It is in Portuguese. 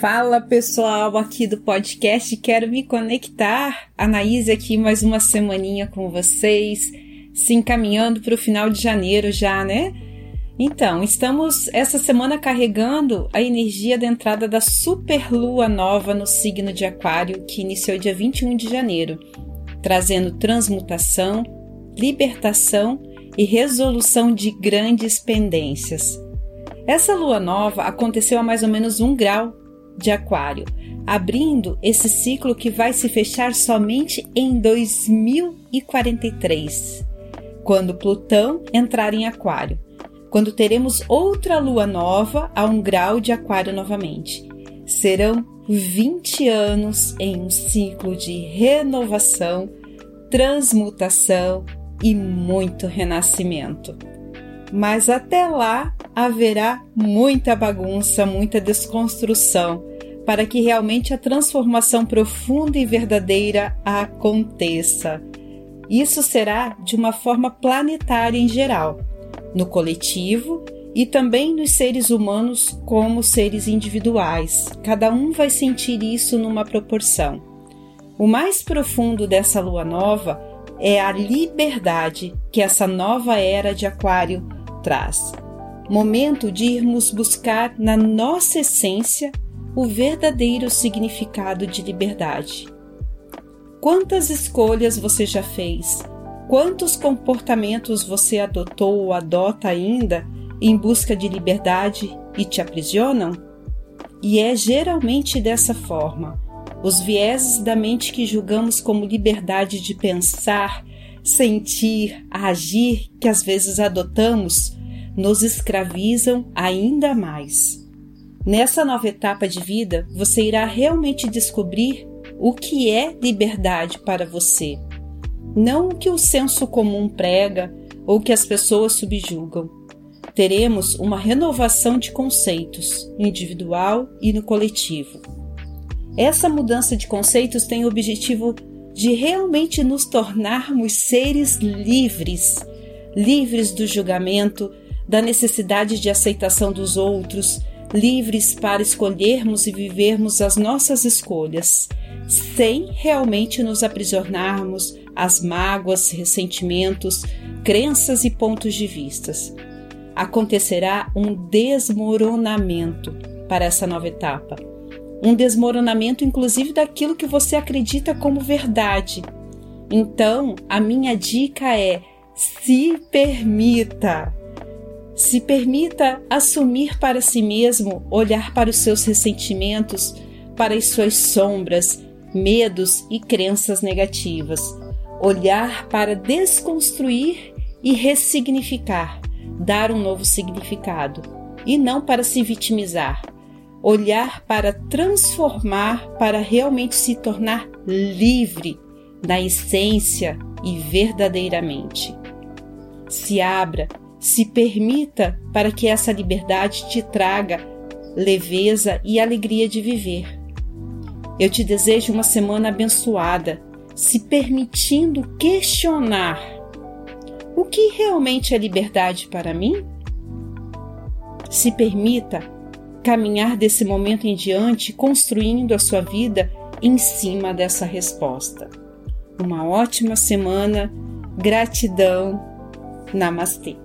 Fala pessoal aqui do podcast, quero me conectar. Anaíse aqui mais uma semaninha com vocês, se encaminhando para o final de janeiro já, né? Então, estamos essa semana carregando a energia da entrada da super lua nova no signo de Aquário, que iniciou dia 21 de janeiro, trazendo transmutação, libertação e resolução de grandes pendências. Essa lua nova aconteceu a mais ou menos um grau de Aquário, abrindo esse ciclo que vai se fechar somente em 2043, quando Plutão entrar em Aquário, quando teremos outra lua nova a um grau de Aquário novamente. Serão 20 anos em um ciclo de renovação, transmutação e muito renascimento. Mas até lá haverá muita bagunça, muita desconstrução, para que realmente a transformação profunda e verdadeira aconteça. Isso será de uma forma planetária em geral, no coletivo e também nos seres humanos como seres individuais. Cada um vai sentir isso numa proporção. O mais profundo dessa lua nova é a liberdade que essa nova era de Aquário traz momento de irmos buscar na nossa essência o verdadeiro significado de liberdade. Quantas escolhas você já fez? Quantos comportamentos você adotou ou adota ainda em busca de liberdade e te aprisionam? E é geralmente dessa forma. Os vieses da mente que julgamos como liberdade de pensar, sentir, agir, que às vezes adotamos, nos escravizam ainda mais. Nessa nova etapa de vida, você irá realmente descobrir o que é liberdade para você, não o que o senso comum prega ou que as pessoas subjugam. Teremos uma renovação de conceitos, individual e no coletivo. Essa mudança de conceitos tem o objetivo de realmente nos tornarmos seres livres, livres do julgamento, da necessidade de aceitação dos outros, livres para escolhermos e vivermos as nossas escolhas, sem realmente nos aprisionarmos às mágoas, ressentimentos, crenças e pontos de vistas. Acontecerá um desmoronamento para essa nova etapa. Um desmoronamento, inclusive, daquilo que você acredita como verdade. Então, a minha dica é: se permita, se permita assumir para si mesmo, olhar para os seus ressentimentos, para as suas sombras, medos e crenças negativas. Olhar para desconstruir e ressignificar, dar um novo significado, e não para se vitimizar. Olhar para transformar, para realmente se tornar livre na essência e verdadeiramente. Se abra se permita para que essa liberdade te traga leveza e alegria de viver. Eu te desejo uma semana abençoada, se permitindo questionar: o que realmente é liberdade para mim? Se permita caminhar desse momento em diante construindo a sua vida em cima dessa resposta. Uma ótima semana, gratidão, namastê.